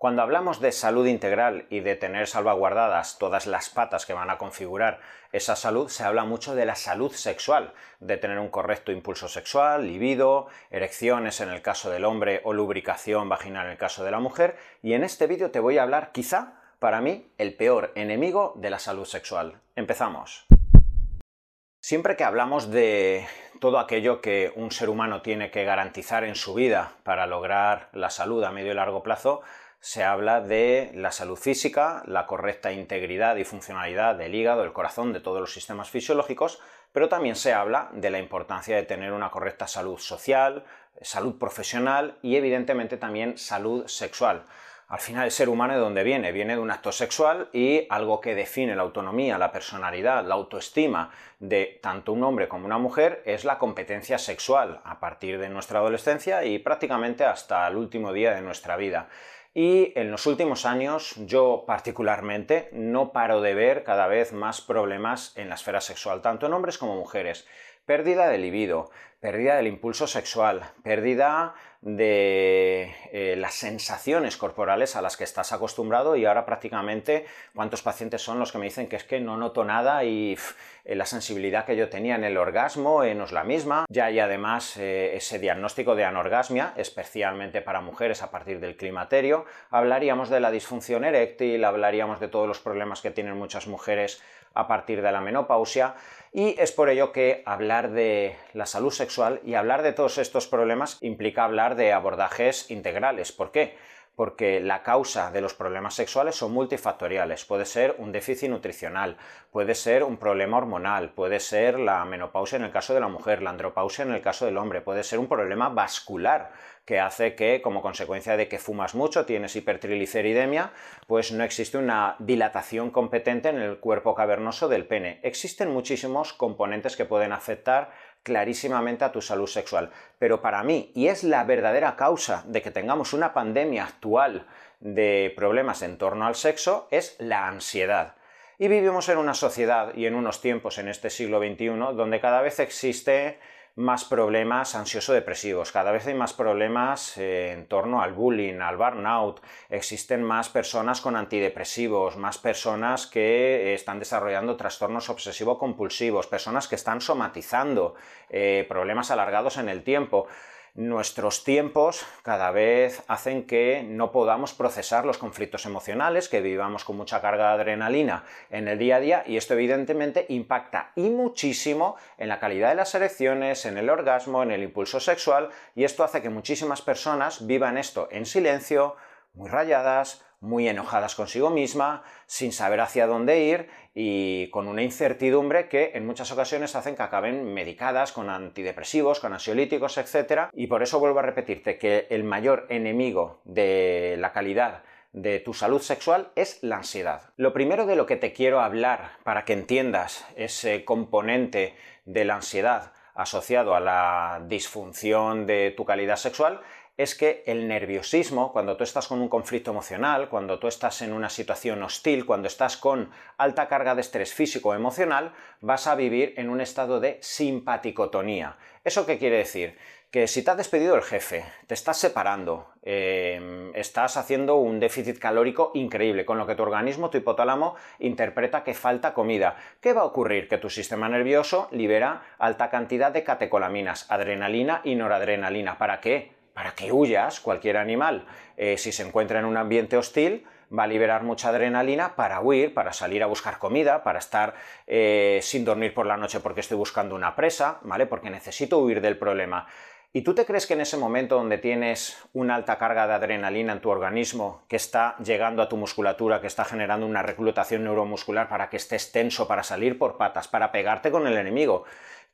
Cuando hablamos de salud integral y de tener salvaguardadas todas las patas que van a configurar esa salud, se habla mucho de la salud sexual, de tener un correcto impulso sexual, libido, erecciones en el caso del hombre o lubricación vaginal en el caso de la mujer, y en este vídeo te voy a hablar quizá, para mí, el peor enemigo de la salud sexual. Empezamos. Siempre que hablamos de todo aquello que un ser humano tiene que garantizar en su vida para lograr la salud a medio y largo plazo, se habla de la salud física, la correcta integridad y funcionalidad del hígado, del corazón, de todos los sistemas fisiológicos, pero también se habla de la importancia de tener una correcta salud social, salud profesional y evidentemente también salud sexual. Al final el ser humano de dónde viene? Viene de un acto sexual y algo que define la autonomía, la personalidad, la autoestima de tanto un hombre como una mujer es la competencia sexual a partir de nuestra adolescencia y prácticamente hasta el último día de nuestra vida. Y en los últimos años yo particularmente no paro de ver cada vez más problemas en la esfera sexual, tanto en hombres como mujeres. Pérdida de libido, pérdida del impulso sexual, pérdida de eh, las sensaciones corporales a las que estás acostumbrado y ahora prácticamente cuántos pacientes son los que me dicen que es que no noto nada y eh, la sensibilidad que yo tenía en el orgasmo eh, no es la misma. Ya hay además ese diagnóstico de anorgasmia, especialmente para mujeres a partir del climaterio. Hablaríamos de la disfunción eréctil, hablaríamos de todos los problemas que tienen muchas mujeres a partir de la menopausia y es por ello que hablar de la salud sexual y hablar de todos estos problemas implica hablar de abordajes integrales. ¿Por qué? Porque la causa de los problemas sexuales son multifactoriales. Puede ser un déficit nutricional, puede ser un problema hormonal, puede ser la menopausia en el caso de la mujer, la andropausia en el caso del hombre, puede ser un problema vascular que hace que, como consecuencia de que fumas mucho, tienes hipertrigliceridemia, pues no existe una dilatación competente en el cuerpo cavernoso del pene. Existen muchísimos componentes que pueden afectar clarísimamente a tu salud sexual. Pero para mí, y es la verdadera causa de que tengamos una pandemia actual de problemas en torno al sexo, es la ansiedad. Y vivimos en una sociedad y en unos tiempos en este siglo XXI donde cada vez existe más problemas ansioso-depresivos, cada vez hay más problemas eh, en torno al bullying, al burnout, existen más personas con antidepresivos, más personas que están desarrollando trastornos obsesivo-compulsivos, personas que están somatizando eh, problemas alargados en el tiempo nuestros tiempos cada vez hacen que no podamos procesar los conflictos emocionales, que vivamos con mucha carga de adrenalina en el día a día y esto evidentemente impacta y muchísimo en la calidad de las erecciones, en el orgasmo, en el impulso sexual y esto hace que muchísimas personas vivan esto en silencio, muy rayadas, muy enojadas consigo misma, sin saber hacia dónde ir y con una incertidumbre que en muchas ocasiones hacen que acaben medicadas con antidepresivos, con ansiolíticos, etc. Y por eso vuelvo a repetirte que el mayor enemigo de la calidad de tu salud sexual es la ansiedad. Lo primero de lo que te quiero hablar para que entiendas ese componente de la ansiedad asociado a la disfunción de tu calidad sexual es que el nerviosismo, cuando tú estás con un conflicto emocional, cuando tú estás en una situación hostil, cuando estás con alta carga de estrés físico o emocional, vas a vivir en un estado de simpaticotonía. ¿Eso qué quiere decir? Que si te ha despedido el jefe, te estás separando, em, estás haciendo un déficit calórico increíble, con lo que tu organismo, tu hipotálamo, interpreta que falta comida. ¿Qué va a ocurrir? Que tu sistema nervioso libera alta cantidad de catecolaminas, adrenalina y noradrenalina. ¿Para qué? Para que huyas, cualquier animal, eh, si se encuentra en un ambiente hostil, va a liberar mucha adrenalina para huir, para salir a buscar comida, para estar eh, sin dormir por la noche porque estoy buscando una presa, ¿vale? Porque necesito huir del problema. ¿Y tú te crees que en ese momento donde tienes una alta carga de adrenalina en tu organismo, que está llegando a tu musculatura, que está generando una reclutación neuromuscular para que estés tenso, para salir por patas, para pegarte con el enemigo,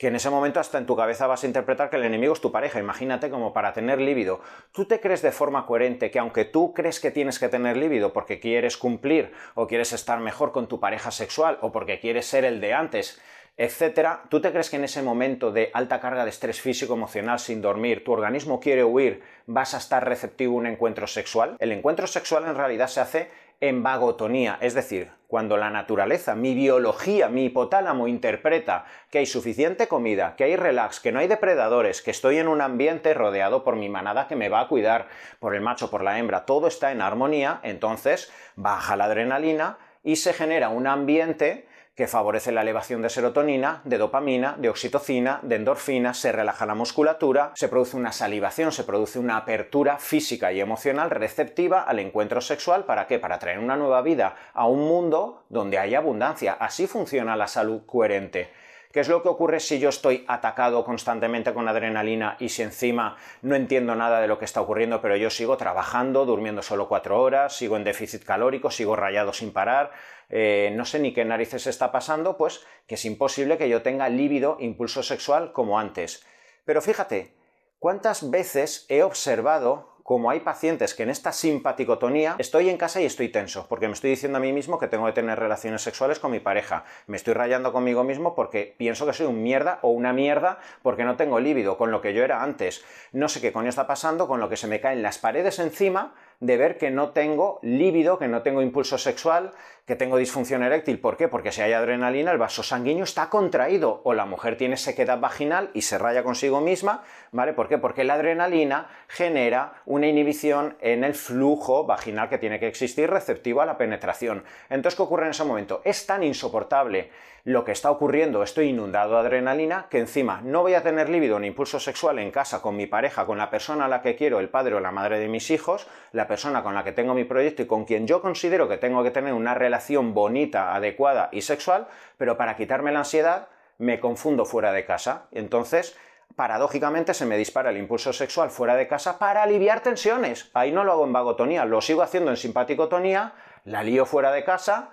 que en ese momento hasta en tu cabeza vas a interpretar que el enemigo es tu pareja, imagínate como para tener líbido. ¿Tú te crees de forma coherente que aunque tú crees que tienes que tener líbido porque quieres cumplir o quieres estar mejor con tu pareja sexual o porque quieres ser el de antes, etcétera, ¿tú te crees que en ese momento de alta carga de estrés físico emocional sin dormir, tu organismo quiere huir, vas a estar receptivo a un encuentro sexual? El encuentro sexual en realidad se hace en vagotonía, es decir, cuando la naturaleza, mi biología, mi hipotálamo interpreta que hay suficiente comida, que hay relax, que no hay depredadores, que estoy en un ambiente rodeado por mi manada que me va a cuidar, por el macho, por la hembra, todo está en armonía, entonces baja la adrenalina y se genera un ambiente que favorece la elevación de serotonina, de dopamina, de oxitocina, de endorfina, se relaja la musculatura, se produce una salivación, se produce una apertura física y emocional receptiva al encuentro sexual. ¿Para qué? Para traer una nueva vida a un mundo donde hay abundancia. Así funciona la salud coherente. ¿Qué es lo que ocurre si yo estoy atacado constantemente con adrenalina y si encima no entiendo nada de lo que está ocurriendo, pero yo sigo trabajando, durmiendo solo cuatro horas, sigo en déficit calórico, sigo rayado sin parar, eh, no sé ni qué narices está pasando, pues que es imposible que yo tenga líbido, impulso sexual como antes. Pero fíjate, ¿cuántas veces he observado como hay pacientes que en esta simpaticotonía estoy en casa y estoy tenso, porque me estoy diciendo a mí mismo que tengo que tener relaciones sexuales con mi pareja, me estoy rayando conmigo mismo porque pienso que soy un mierda o una mierda porque no tengo líbido, con lo que yo era antes. No sé qué coño está pasando, con lo que se me caen las paredes encima de ver que no tengo líbido, que no tengo impulso sexual, que tengo disfunción eréctil. ¿Por qué? Porque si hay adrenalina, el vaso sanguíneo está contraído o la mujer tiene sequedad vaginal y se raya consigo misma, ¿vale? ¿Por qué? Porque la adrenalina genera una inhibición en el flujo vaginal que tiene que existir receptivo a la penetración. Entonces, ¿qué ocurre en ese momento? Es tan insoportable lo que está ocurriendo, estoy inundado de adrenalina, que encima no voy a tener líbido ni impulso sexual en casa con mi pareja, con la persona a la que quiero, el padre o la madre de mis hijos, la persona con la que tengo mi proyecto y con quien yo considero que tengo que tener una relación bonita, adecuada y sexual, pero para quitarme la ansiedad me confundo fuera de casa. Entonces, paradójicamente se me dispara el impulso sexual fuera de casa para aliviar tensiones. Ahí no lo hago en vagotonía, lo sigo haciendo en simpaticotonía, la lío fuera de casa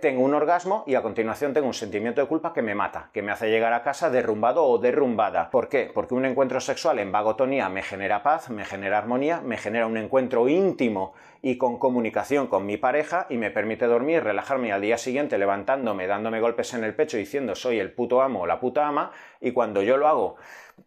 Tengo un orgasmo y a continuación tengo un sentimiento de culpa que me mata, que me hace llegar a casa derrumbado o derrumbada. ¿Por qué? Porque un encuentro sexual en vagotonía me genera paz, me genera armonía, me genera un encuentro íntimo y con comunicación con mi pareja y me permite dormir, relajarme al día siguiente levantándome, dándome golpes en el pecho diciendo soy el puto amo o la puta ama y cuando yo lo hago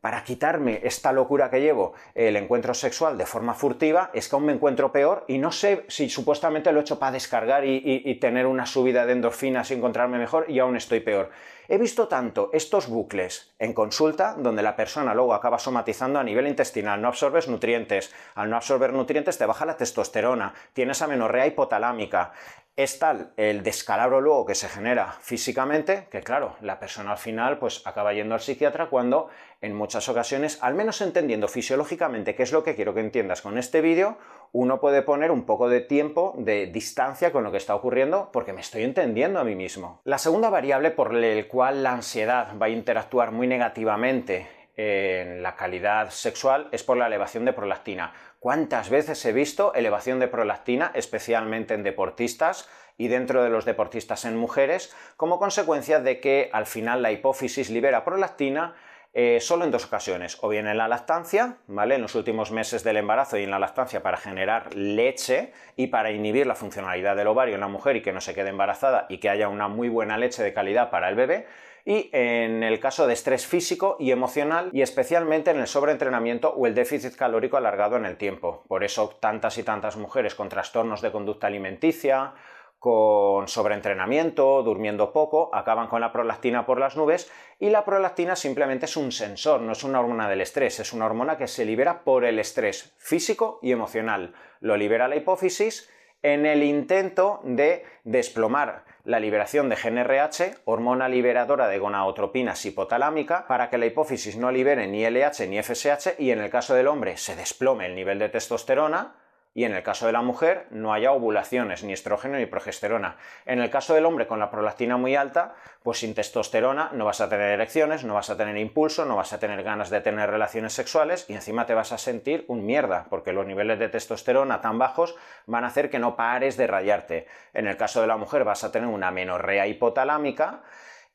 para quitarme esta locura que llevo, el encuentro sexual de forma furtiva, es que aún me encuentro peor y no sé si supuestamente lo he hecho para descargar y, tener una subida de endorfinas y encontrarme mejor y aún estoy peor. He visto tanto estos bucles en consulta donde la persona luego acaba somatizando a nivel intestinal, no absorbes nutrientes, al no absorber nutrientes te baja la testosterona, tienes amenorrea hipotalámica, es tal el descalabro luego que se genera físicamente que claro, la persona al final pues acaba yendo al psiquiatra cuando en muchas ocasiones, al menos entendiendo fisiológicamente qué es lo que quiero que entiendas con este vídeo, uno puede poner un poco de tiempo de distancia con lo que está ocurriendo porque me estoy entendiendo a mí mismo. La segunda variable por la cual la ansiedad va a interactuar muy negativamente en la calidad sexual es por la elevación de prolactina. ¿Cuántas veces he visto elevación de prolactina, especialmente en deportistas y dentro de los deportistas en mujeres, como consecuencia de que al final la hipófisis libera prolactina eh, solo en dos ocasiones, o bien en la lactancia, ¿vale? En los últimos meses del embarazo y en la lactancia para generar leche y para inhibir la funcionalidad del ovario en la mujer y que no se quede embarazada y que haya una muy buena leche de calidad para el bebé, y en el caso de estrés físico y emocional y especialmente en el sobreentrenamiento o el déficit calórico alargado en el tiempo. Por eso tantas y tantas mujeres con trastornos de conducta alimenticia, con sobreentrenamiento, durmiendo poco, acaban con la prolactina por las nubes y la prolactina simplemente es un sensor, no es una hormona del estrés, es una hormona que se libera por el estrés físico y emocional. Lo libera la hipófisis en el intento de desplomar la liberación de GNRH, hormona liberadora de gonadotropinas hipotalámica, para que la hipófisis no libere ni LH ni FSH y en el caso del hombre se desplome el nivel de testosterona, y en el caso de la mujer no haya ovulaciones, ni estrógeno ni progesterona. En el caso del hombre con la prolactina muy alta, pues sin testosterona no vas a tener erecciones, no vas a tener impulso, no vas a tener ganas de tener relaciones sexuales y encima te vas a sentir un mierda, porque los niveles de testosterona tan bajos van a hacer que no pares de rayarte. En el caso de la mujer vas a tener una menorrea hipotalámica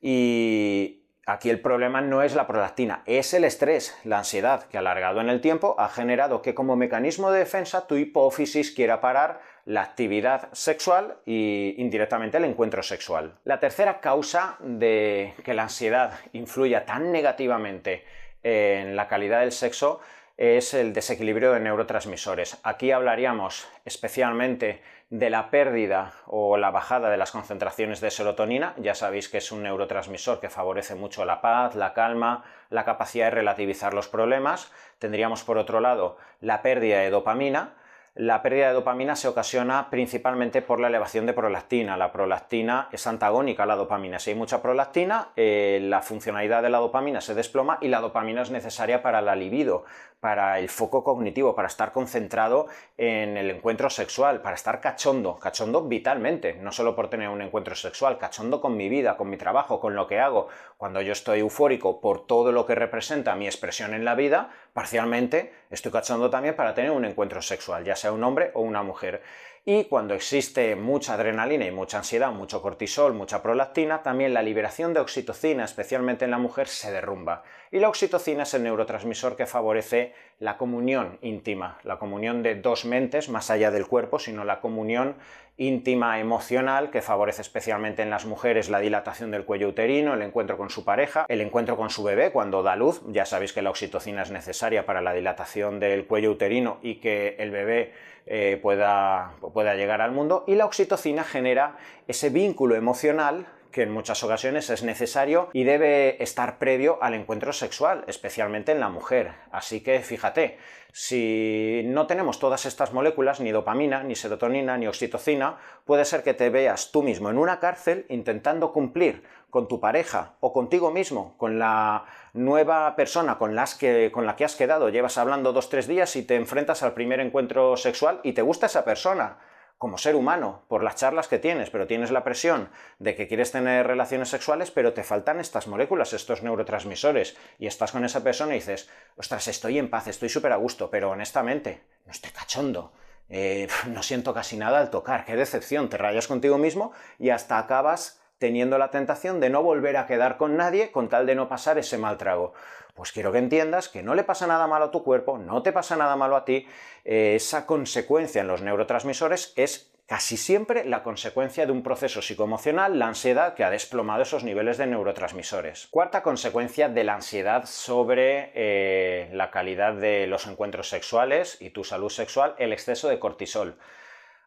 y Aquí el problema no es la prolactina, es el estrés, la ansiedad, que alargado en el tiempo ha generado que como mecanismo de defensa tu hipófisis quiera parar la actividad sexual y indirectamente el encuentro sexual. La tercera causa de que la ansiedad influya tan negativamente en la calidad del sexo es el desequilibrio de neurotransmisores. Aquí hablaríamos especialmente de la pérdida o la bajada de las concentraciones de serotonina. Ya sabéis que es un neurotransmisor que favorece mucho la paz, la calma, la capacidad de relativizar los problemas. Tendríamos por otro lado la pérdida de dopamina, la pérdida de dopamina se ocasiona principalmente por la elevación de prolactina. La prolactina es antagónica a la dopamina. Si hay mucha prolactina, eh, la funcionalidad de la dopamina se desploma y la dopamina es necesaria para la libido, para el foco cognitivo, para estar concentrado en el encuentro sexual, para estar cachondo, cachondo vitalmente, no solo por tener un encuentro sexual, cachondo con mi vida, con mi trabajo, con lo que hago. Cuando yo estoy eufórico por todo lo que representa mi expresión en la vida, parcialmente estoy cachondo también para tener un encuentro sexual, ya sea un hombre o una mujer. Y cuando existe mucha adrenalina y mucha ansiedad, mucho cortisol, mucha prolactina, también la liberación de oxitocina, especialmente en la mujer, se derrumba. Y la oxitocina es el neurotransmisor que favorece la comunión íntima, la comunión de dos mentes más allá del cuerpo, sino la comunión íntima emocional que favorece especialmente en las mujeres la dilatación del cuello uterino, el encuentro con su pareja, el encuentro con su bebé cuando da luz. Ya sabéis que la oxitocina es necesaria para la dilatación del cuello uterino y que el bebé eh, pueda, pueda llegar al mundo. Y la oxitocina genera ese vínculo emocional que en muchas ocasiones es necesario y debe estar previo al encuentro sexual, especialmente en la mujer. Así que fíjate, si no tenemos todas estas moléculas, ni dopamina, ni serotonina, ni oxitocina, puede ser que te veas tú mismo en una cárcel intentando cumplir con tu pareja o contigo mismo, con la nueva persona con, las que, con la que has quedado, llevas hablando dos, tres días y te enfrentas al primer encuentro sexual y te gusta esa persona como ser humano por las charlas que tienes, pero tienes la presión de que quieres tener relaciones sexuales, pero te faltan estas moléculas, estos neurotransmisores, y estás con esa persona y dices, ostras, estoy en paz, estoy súper a gusto, pero honestamente, no estoy cachondo. Eh, no siento casi nada al tocar, qué decepción, te rayas contigo mismo y hasta acabas teniendo la tentación de no volver a quedar con nadie con tal de no pasar ese mal trago. Pues quiero que entiendas que no le pasa nada malo a tu cuerpo, no te pasa nada malo a ti, eh, esa consecuencia en los neurotransmisores es casi siempre la consecuencia de un proceso psicoemocional, la ansiedad, que ha desplomado esos niveles de neurotransmisores. Cuarta consecuencia de la ansiedad sobre eh, la calidad de los encuentros sexuales y tu salud sexual, el exceso de cortisol.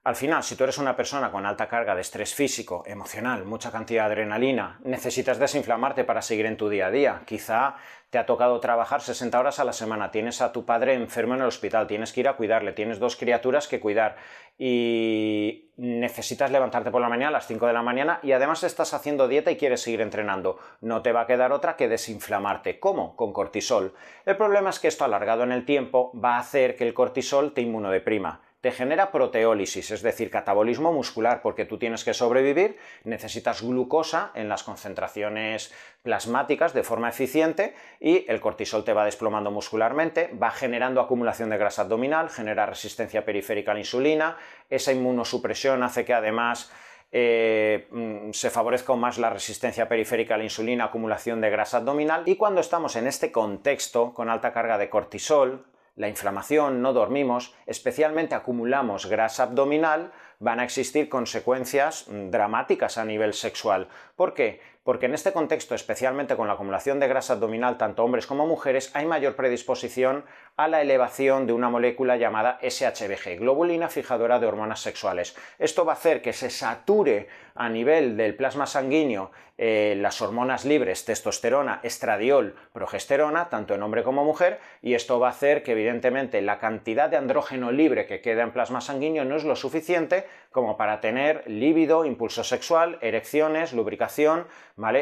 Al final, si tú eres una persona con alta carga de estrés físico, emocional, mucha cantidad de adrenalina, necesitas desinflamarte para seguir en tu día a día. Quizá te ha tocado trabajar 60 horas a la semana, tienes a tu padre enfermo en el hospital, tienes que ir a cuidarle, tienes dos criaturas que cuidar y necesitas levantarte por la mañana a las 5 de la mañana y además estás haciendo dieta y quieres seguir entrenando. No te va a quedar otra que desinflamarte. ¿Cómo? Con cortisol. El problema es que esto alargado en el tiempo va a hacer que el cortisol te inmunodeprima te genera proteólisis, es decir, catabolismo muscular, porque tú tienes que sobrevivir, necesitas glucosa en las concentraciones plasmáticas de forma eficiente y el cortisol te va desplomando muscularmente, va generando acumulación de grasa abdominal, genera resistencia periférica a la insulina, esa inmunosupresión hace que además eh, mm, se favorezca más la resistencia periférica a la insulina, acumulación de grasa abdominal. Y cuando estamos en este contexto con alta carga de cortisol, la inflamación, no dormimos, especialmente acumulamos grasa abdominal, van a existir consecuencias mm, dramáticas a nivel sexual. ¿Por qué? Porque en este contexto, especialmente con la acumulación de grasa abdominal, tanto hombres como mujeres, hay mayor predisposición a la elevación de una molécula llamada SHBG, globulina fijadora de hormonas sexuales. Esto va a hacer que se sature a nivel del plasma sanguíneo eh, las hormonas libres, testosterona, estradiol, progesterona, tanto en hombre como mujer, y esto va a hacer que evidentemente la cantidad de andrógeno libre que queda en plasma sanguíneo no es lo suficiente como para tener líbido, impulso sexual, erecciones, lubricación,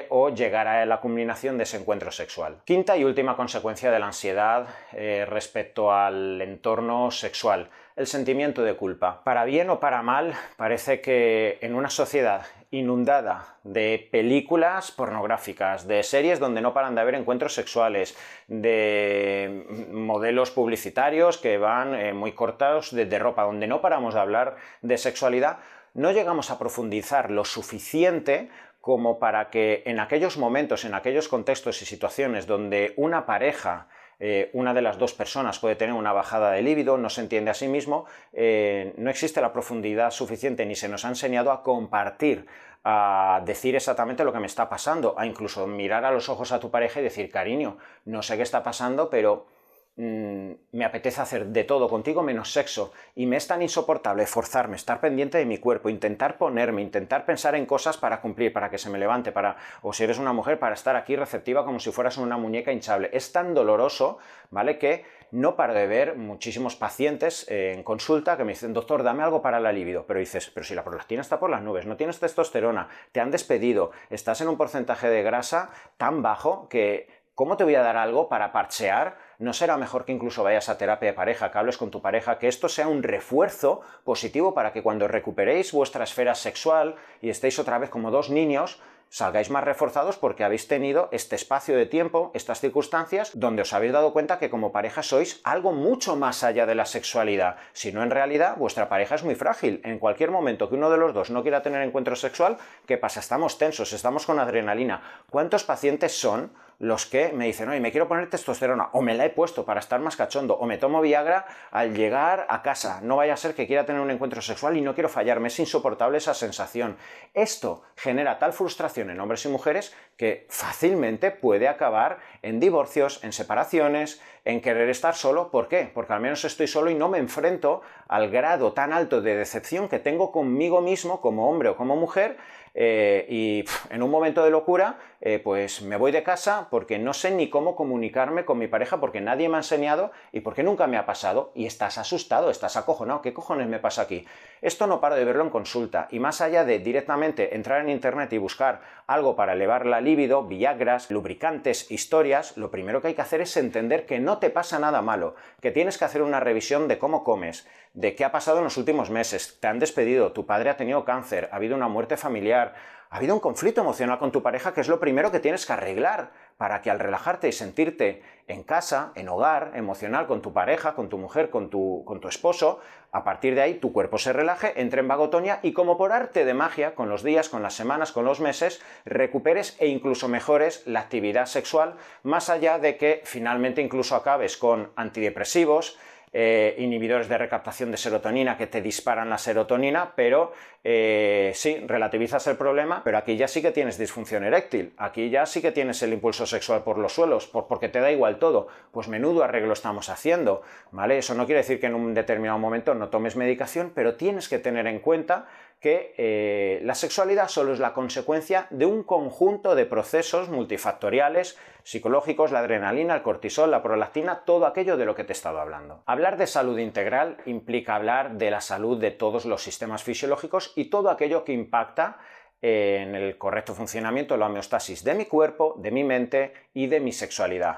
O llegar a la culminación de ese encuentro sexual. Quinta y última consecuencia de la ansiedad eh, respecto al entorno sexual, el sentimiento de culpa. Para bien o para mal, parece que en una sociedad inundada de películas pornográficas, de series donde no paran de haber encuentros sexuales, de modelos publicitarios que van eh, muy cortados de ropa, donde no paramos de hablar de sexualidad, no llegamos a profundizar lo suficiente como para que en aquellos momentos, en aquellos contextos y situaciones donde una pareja eh, una de las dos personas puede tener una bajada de líbido, no se entiende a sí mismo, eh, no existe la profundidad suficiente ni se nos ha enseñado a compartir, a decir exactamente lo que me está pasando, a incluso mirar a los ojos a tu pareja y decir, cariño, no sé qué está pasando, pero mm, me apetece hacer de todo contigo menos sexo y me es tan insoportable forzarme, estar pendiente de mi cuerpo, intentar ponerme, intentar pensar en cosas para cumplir, para que se me levante, para, o si eres una mujer, para estar aquí receptiva como si fueras una muñeca hinchable. Es tan doloroso, ¿vale? Que no paro de ver muchísimos pacientes eh, en consulta que me dicen, doctor, dame algo para la libido. Pero dices, pero si la prolactina está por las nubes, no tienes testosterona, te han despedido, estás en un porcentaje de grasa tan bajo que ¿cómo te voy a dar algo para parchear? ¿No será mejor que incluso vayas a terapia de pareja, que hables con tu pareja, que esto sea un refuerzo positivo para que cuando recuperéis vuestra esfera sexual y estéis otra vez como dos niños, salgáis más reforzados porque habéis tenido este espacio de tiempo, estas circunstancias, donde os habéis dado cuenta que como pareja sois algo mucho más allá de la sexualidad. Si no, en realidad, vuestra pareja es muy frágil. En cualquier momento que uno de los dos no quiera tener encuentro sexual, ¿qué pasa? Estamos tensos, estamos con adrenalina. ¿Cuántos pacientes son los que me dicen, oye, me quiero poner testosterona, o me la he puesto para estar más cachondo, o me tomo Viagra al llegar a casa, no vaya a ser que quiera tener un encuentro sexual y no quiero fallarme, es insoportable esa sensación. Esto genera tal frustración en hombres y mujeres que fácilmente puede acabar en divorcios, en separaciones, en querer estar solo. ¿Por qué? Porque al menos estoy solo y no me enfrento al grado tan alto de decepción que tengo conmigo mismo como hombre o como mujer eh, y en un momento de locura, eh, pues me voy de casa porque no sé ni cómo comunicarme con mi pareja porque nadie me ha enseñado y porque nunca me ha pasado y estás asustado, estás acojonado, ¿qué cojones me pasa aquí? Esto no paro de verlo en consulta y más allá de directamente entrar en internet y buscar algo para elevar la libido, viagras, lubricantes, historias, lo primero que hay que hacer es entender que no te pasa nada malo, que tienes que hacer una revisión de cómo comes, de qué ha pasado en los últimos meses, te han despedido, tu padre ha tenido cáncer, ha habido una muerte familiar, ha habido un conflicto emocional con tu pareja que es lo primero que tienes que arreglar para que al relajarte y sentirte en casa, en hogar, emocional con tu pareja, con tu mujer, con tu, con tu esposo, a partir de ahí tu cuerpo se relaje, entre en vagotonia y como por arte de magia, con los días, con las semanas, con los meses, recuperes e incluso mejores la actividad sexual, más allá de que finalmente incluso acabes con antidepresivos, eh, inhibidores de recaptación de serotonina que te disparan la serotonina, pero eh, sí, relativizas el problema, pero aquí ya sí que tienes disfunción eréctil, aquí ya sí que tienes el impulso sexual por los suelos, porque te da igual todo. Pues menudo arreglo estamos haciendo, ¿vale? Eso no quiere decir que en un determinado momento no tomes medicación, pero tienes que tener en cuenta que eh, la sexualidad solo es la consecuencia de un conjunto de procesos multifactoriales, psicológicos, la adrenalina, el cortisol, la prolactina, todo aquello de lo que te he estado hablando. Hablar de salud integral implica hablar de la salud de todos los sistemas fisiológicos y todo aquello que impacta en el correcto funcionamiento, la homeostasis de mi cuerpo, de mi mente y de mi sexualidad.